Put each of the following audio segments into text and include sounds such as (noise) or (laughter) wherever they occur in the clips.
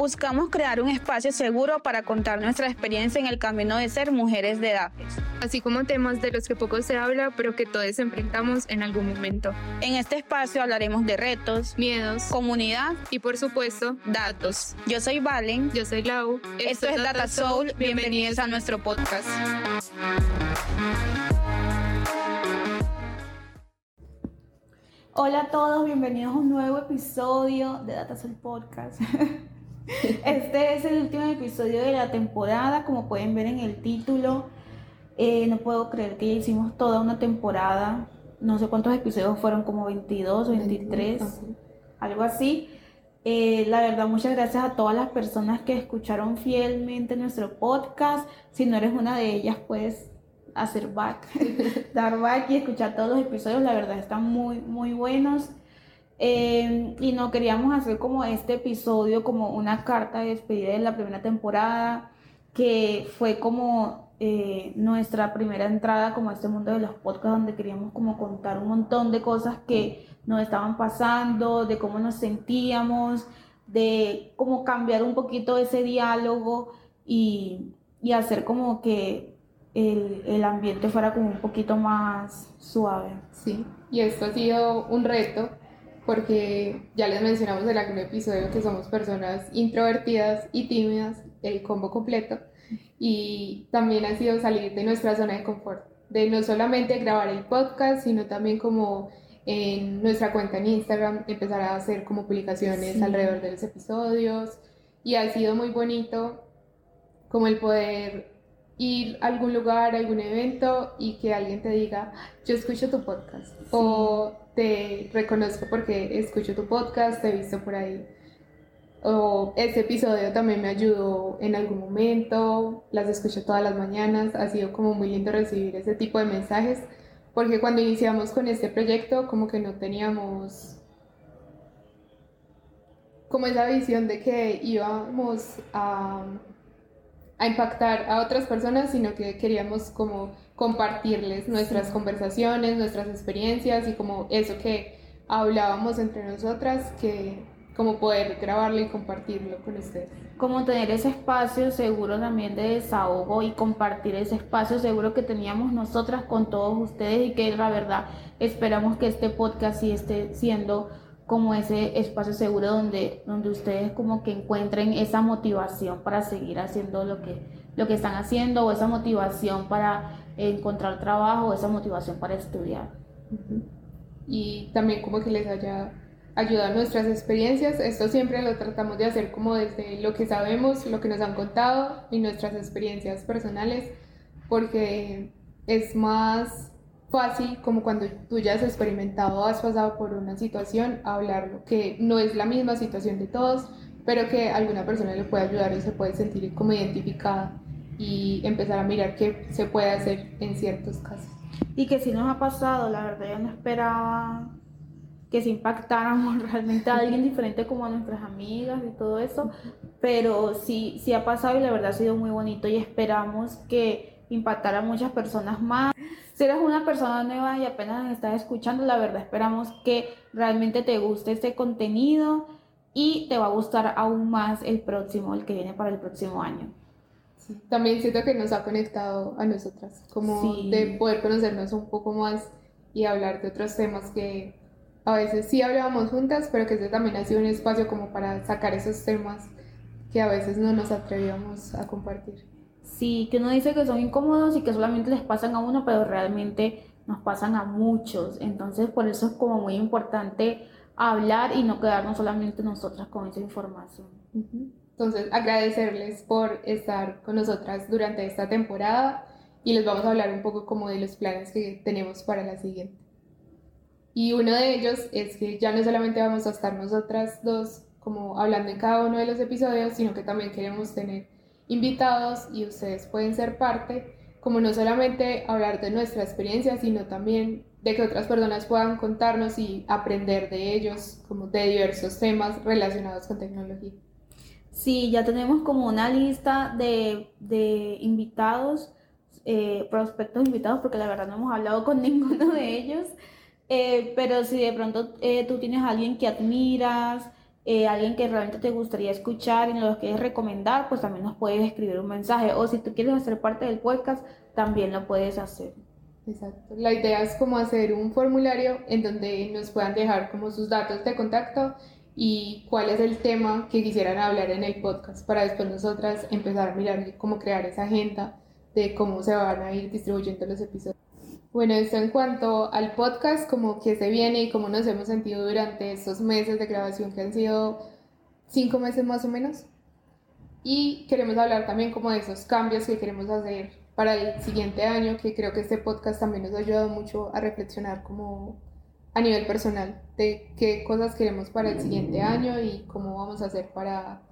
Buscamos crear un espacio seguro para contar nuestra experiencia en el camino de ser mujeres de edades. Así como temas de los que poco se habla, pero que todos enfrentamos en algún momento. En este espacio hablaremos de retos, miedos, comunidad y por supuesto, datos. Yo soy Valen. Yo soy Lau. Esto, es Data Soul. Bienvenidos a nuestro podcast. Hola a todos, bienvenidos a un nuevo episodio de Data Soul Podcast. (laughs) (laughs) Este es el último episodio de la temporada, como pueden ver en el título. Eh, no puedo creer que ya hicimos toda una temporada. No sé cuántos episodios fueron, como 22 o 23, algo así. Eh, la verdad, muchas gracias a todas las personas que escucharon fielmente nuestro podcast. Si no eres una de ellas, puedes hacer back, (laughs) dar back y escuchar todos los episodios. La verdad, están muy, muy buenos. Em, y no queríamos hacer como este episodio como una carta de despedida de la primera temporada, que fue como eh, nuestra primera entrada como a este mundo de los podcasts, donde queríamos como contar un montón de cosas que nos estaban pasando, de cómo nos sentíamos, de cómo cambiar un poquito ese diálogo y, y hacer como que el, el, ambiente fuera como un poquito más suave. Sí, y esto ha sido un reto porque ya les mencionamos en algún episodio que somos personas introvertidas y tímidas, el combo completo, y también ha sido salir de nuestra zona de confort, de no solamente grabar el podcast, sino también como en nuestra cuenta en Instagram empezar a hacer como publicaciones alrededor de los episodios, y ha sido muy bonito como el poder ir a algún lugar, a algún evento y que alguien te diga, yo escucho tu podcast o te reconozco porque escucho tu podcast, te he visto por ahí. O este episodio también me ayudó en algún momento, las escucho todas las mañanas, ha sido como muy lindo recibir ese tipo de mensajes, porque cuando iniciamos con este proyecto como que no teníamos como esa visión de que íbamos a a impactar a otras personas, sino que queríamos como compartirles nuestras conversaciones, nuestras experiencias y como eso que hablábamos entre nosotras, que como poder grabarlo y compartirlo con ustedes. Como tener ese espacio seguro también de desahogo y compartir ese espacio seguro que teníamos nosotras con todos ustedes y que la verdad esperamos que este podcast sí esté siendo como ese espacio seguro donde, donde ustedes como que encuentren esa motivación para seguir haciendo lo que, lo que están haciendo o esa motivación para encontrar trabajo esa motivación para estudiar. Y también como que les haya ayudado nuestras experiencias. Esto siempre lo tratamos de hacer como desde lo que sabemos, lo que nos han contado y nuestras experiencias personales, porque es más fácil como cuando tú ya has experimentado, has pasado por una situación, hablarlo, que no es la misma situación de todos, pero que alguna persona le puede ayudar y se puede sentir como identificada y empezar a mirar qué se puede hacer en ciertos casos. Y que si nos ha pasado, la verdad yo no esperaba que se impactáramos (laughs) realmente a alguien diferente como a nuestras amigas y todo eso, pero sí, sí ha pasado y la verdad ha sido muy bonito y esperamos que impactara a muchas personas más. Si eres una persona nueva y apenas nos estás escuchando, la verdad esperamos que realmente te guste este contenido y te va a gustar aún más el próximo, el que viene para el próximo año. También siento que nos ha conectado a nosotras, como de poder conocernos un poco más y hablar de otros temas que a veces sí hablábamos juntas, pero que este también ha sido un espacio como para sacar esos temas que a veces no nos atrevíamos a compartir. Sí, que uno dice que son incómodos y que solamente les pasan a uno, pero realmente nos pasan a muchos. Entonces, por eso es como muy importante hablar y no quedarnos solamente nosotras con esa información. Entonces, agradecerles por estar con nosotras durante esta temporada y les vamos a hablar un poco como de los planes que tenemos para la siguiente. Y uno de ellos es que ya no solamente vamos a estar nosotras dos como hablando en cada uno de los episodios, sino que también queremos tener invitados y ustedes pueden ser parte, como no solamente hablar de nuestra experiencia, sino también de que otras personas puedan contarnos y aprender de ellos, como de diversos temas relacionados con tecnología. Sí, ya tenemos como una lista de, de invitados, eh, prospectos invitados, porque la verdad no hemos hablado con (laughs) ninguno de ellos. Eh, pero si de pronto eh, tú tienes a alguien que admiras, alguien que realmente te gustaría escuchar y nos lo quieres recomendar, pues también nos puedes escribir un mensaje. O si tú quieres hacer parte del podcast, también lo puedes hacer. Exacto. La idea es como hacer un formulario en donde nos puedan dejar como sus datos de contacto y cuál es el tema que quisieran hablar en el podcast para después nosotras empezar a mirar cómo crear esa agenda de cómo se van a ir distribuyendo los episodios. Bueno, esto en cuanto al podcast, como que se viene y cómo nos hemos sentido durante estos meses de grabación que han sido cinco meses más o menos. Y queremos hablar también como de esos cambios que queremos hacer para el siguiente año, que creo que este podcast también nos ha ayudado mucho a reflexionar como a nivel personal de qué cosas queremos para el siguiente año y cómo vamos a hacer para,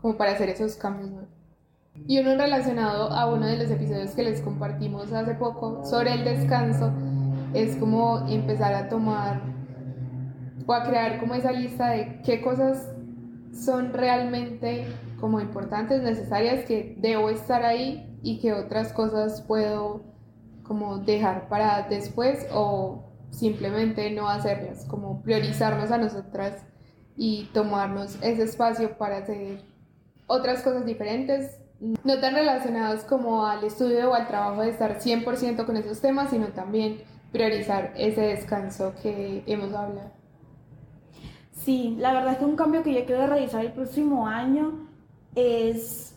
como para hacer esos cambios. Y uno relacionado a uno de los episodios que les compartimos hace poco sobre el descanso es como empezar a tomar o a crear como esa lista de qué cosas son realmente como importantes, necesarias, que debo estar ahí y qué otras cosas puedo como dejar para después o simplemente no hacerlas, como priorizarnos a nosotras y tomarnos ese espacio para hacer otras cosas diferentes no tan relacionados como al estudio o al trabajo de estar 100% con esos temas, sino también priorizar ese descanso que hemos hablado. Sí, la verdad es que un cambio que yo quiero realizar el próximo año es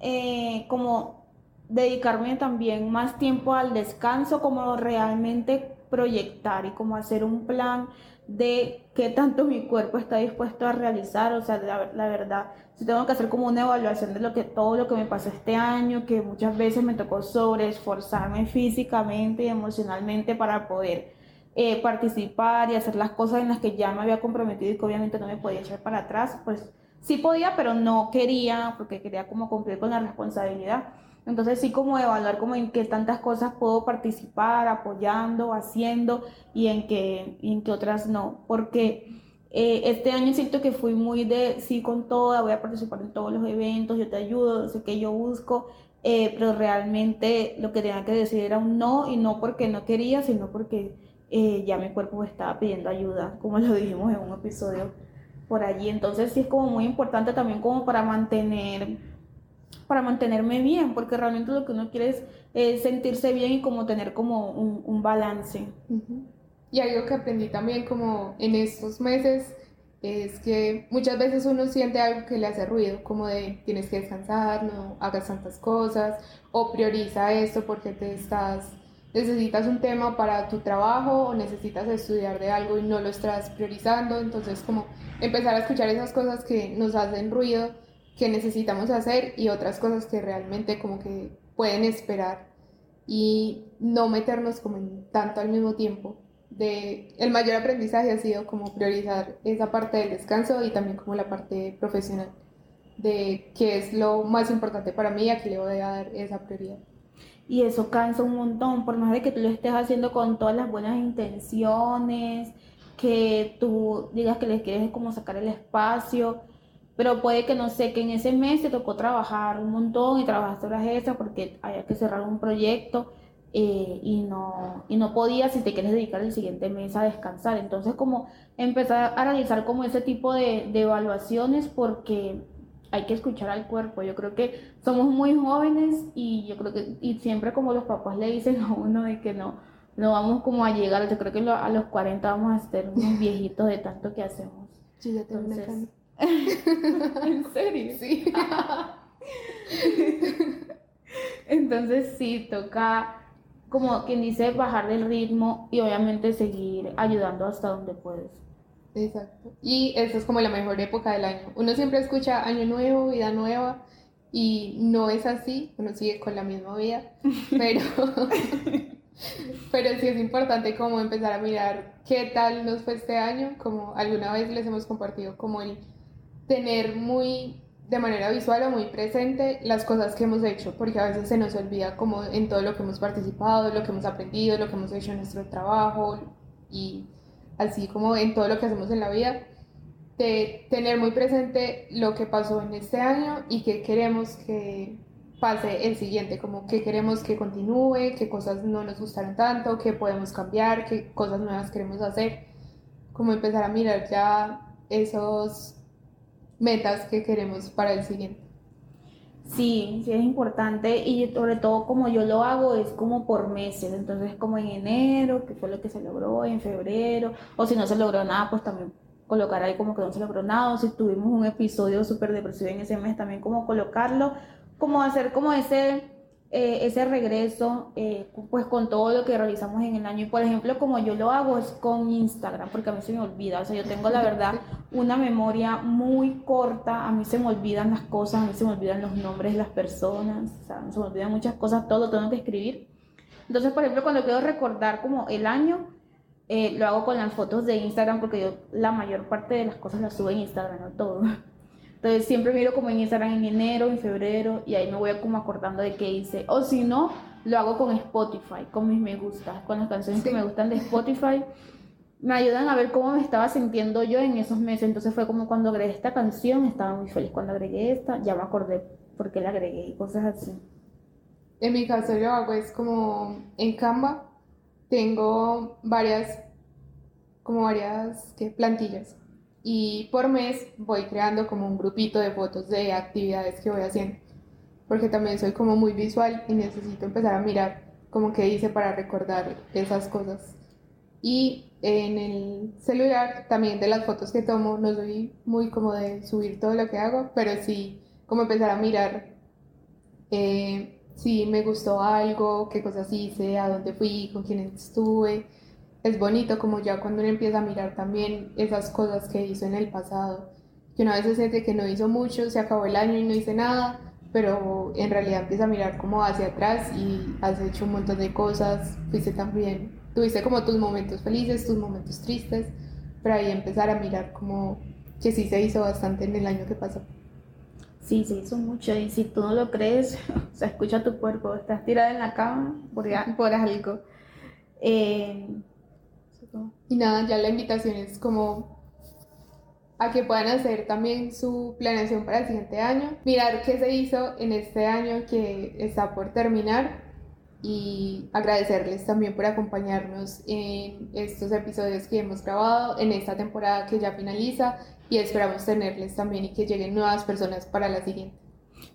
eh, como dedicarme también más tiempo al descanso, como realmente proyectar y como hacer un plan de qué tanto mi cuerpo está dispuesto a realizar, o sea, la, la verdad, si tengo que hacer como una evaluación de lo que todo lo que me pasó este año, que muchas veces me tocó sobre esforzarme físicamente y emocionalmente para poder eh, participar y hacer las cosas en las que ya me había comprometido y que obviamente no me podía echar para atrás, pues sí podía, pero no quería, porque quería como cumplir con la responsabilidad. Entonces sí como evaluar como en qué tantas cosas puedo participar, apoyando, haciendo y en qué, en qué otras no. Porque eh, este año siento que fui muy de sí con toda, voy a participar en todos los eventos, yo te ayudo, sé que yo busco, eh, pero realmente lo que tenía que decir era un no y no porque no quería, sino porque eh, ya mi cuerpo estaba pidiendo ayuda, como lo dijimos en un episodio por allí. Entonces sí es como muy importante también como para mantener para mantenerme bien, porque realmente lo que uno quiere es, sentirse bien y como tener como un, balance. Y algo que aprendí también como en estos meses es que muchas veces uno siente algo que le hace ruido, como de tienes que descansar, no hagas tantas cosas, o prioriza esto porque te estás, necesitas un tema para tu trabajo o necesitas estudiar de algo y no lo estás priorizando, entonces como empezar a escuchar esas cosas que nos hacen ruido que necesitamos hacer y otras cosas que realmente como que pueden esperar y no meternos como en tanto al mismo tiempo. De, el mayor aprendizaje ha sido como priorizar esa parte del descanso y también como la parte profesional de qué es lo más importante para mí y a qué le voy a dar esa prioridad. Y eso cansa un montón, por más de que tú lo estés haciendo con todas las buenas intenciones, que tú digas que les quieres como sacar el espacio, pero puede que no sé, que en ese mes te tocó trabajar un montón y trabajaste horas extras porque había que cerrar un proyecto eh, y, no, y no podías si te quieres dedicar el siguiente mes a descansar. Entonces como empezar a realizar como ese tipo de, de evaluaciones porque hay que escuchar al cuerpo. Yo creo que somos muy jóvenes y yo creo que y siempre como los papás le dicen a uno de que no, no vamos como a llegar, yo creo que a los 40 vamos a ser unos viejitos de tanto que hacemos. Sí, ya Entonces, (laughs) ¿En serio? Sí. (laughs) Entonces sí, toca, como quien dice, bajar del ritmo y obviamente seguir ayudando hasta donde puedes. Exacto. Y esa es como la mejor época del año. Uno siempre escucha año nuevo, vida nueva, y no es así, uno sigue con la misma vida, (laughs) pero, pero sí es importante como empezar a mirar qué tal nos fue este año, como alguna vez les hemos compartido como el tener muy de manera visual o muy presente las cosas que hemos hecho, porque a veces se nos olvida como en todo lo que hemos participado, lo que hemos aprendido, lo que hemos hecho en nuestro trabajo y así como en todo lo que hacemos en la vida, de tener muy presente lo que pasó en este año y qué queremos que pase el siguiente, como qué queremos que continúe, qué cosas no nos gustaron tanto, qué podemos cambiar, qué cosas nuevas queremos hacer, como empezar a mirar ya esos metas que queremos para el siguiente. Sí, sí es importante y sobre todo como yo lo hago es como por meses, entonces como en enero, que fue lo que se logró, en febrero, o si no se logró nada, pues también colocar ahí como que no se logró nada, o si tuvimos un episodio súper depresivo en ese mes, también como colocarlo, como hacer como ese eh, ese regreso eh, pues con todo lo que realizamos en el año. Y por ejemplo como yo lo hago es con Instagram porque a mí se me olvida. O sea yo tengo la verdad una memoria muy corta. A mí se me olvidan las cosas a mí se me olvidan los nombres de las personas. O sea se me olvidan muchas cosas todo lo tengo que escribir. Entonces por ejemplo cuando quiero recordar como el año eh, lo hago con las fotos de Instagram porque yo la mayor parte de las cosas las subo en Instagram no todo entonces siempre miro como en Instagram en enero, en febrero y ahí me voy como acordando de qué hice. O si no, lo hago con Spotify, con mis me gustas, con las canciones que me gustan de Spotify. Me ayudan a ver cómo me estaba sintiendo yo en esos meses. Entonces fue como cuando agregué esta canción, estaba muy feliz. Cuando agregué esta, ya me acordé por qué la agregué y cosas así. En mi caso yo hago es como en Canva tengo varias como varias ¿qué? plantillas y por mes voy creando como un grupito de fotos de actividades que voy haciendo, porque también soy como muy visual y necesito empezar a mirar como que hice para recordar esas cosas. Y en el celular también de las fotos que tomo, no soy muy como de subir todo lo que hago, pero sí como empezar a mirar eh, si me gustó algo, qué cosas hice, a dónde fui, con quién estuve es bonito como ya cuando uno empieza a mirar también esas cosas que hizo en el pasado, que una vez se siente que no hizo mucho, se acabó el año y no hice nada, pero en realidad empieza a mirar como hacia atrás y has hecho un montón de cosas, fuiste también, tuviste como tus momentos felices, tus momentos tristes, pero ahí empezar a mirar como que sí se hizo bastante en el año que pasó. Sí, se hizo mucho y si tú no lo crees, (laughs) o sea, escucha tu cuerpo, estás tirada en la cama por, (laughs) por algo. Eh, y nada, ya la invitación es como a que puedan hacer también su planeación para el siguiente año, mirar qué se hizo en este año que está por terminar y agradecerles también por acompañarnos en estos episodios que hemos grabado, en esta temporada que ya finaliza y esperamos tenerles también y que lleguen nuevas personas para la siguiente.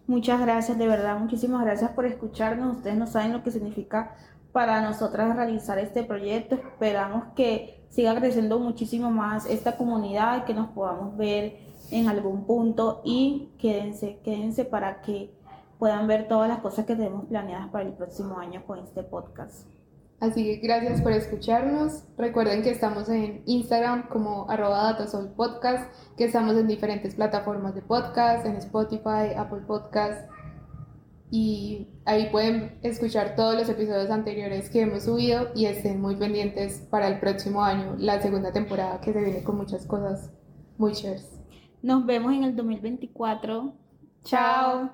Muchas gracias, de verdad, muchísimas gracias por escucharnos. Ustedes no saben lo que significa para nosotras realizar este proyecto. Esperamos que siga creciendo muchísimo más esta comunidad, que nos podamos ver en algún punto y quédense, quédense para que puedan ver todas las cosas que tenemos planeadas para el próximo año con este podcast. Así que gracias por escucharnos. Recuerden que estamos en Instagram como arroba podcast, que estamos en diferentes plataformas de podcast, en Spotify, Apple Podcast, y ahí pueden escuchar todos los episodios anteriores que hemos subido y estén muy pendientes para el próximo año, la segunda temporada que se viene con muchas cosas muy chéveres. Nos vemos en el 2024. Chao.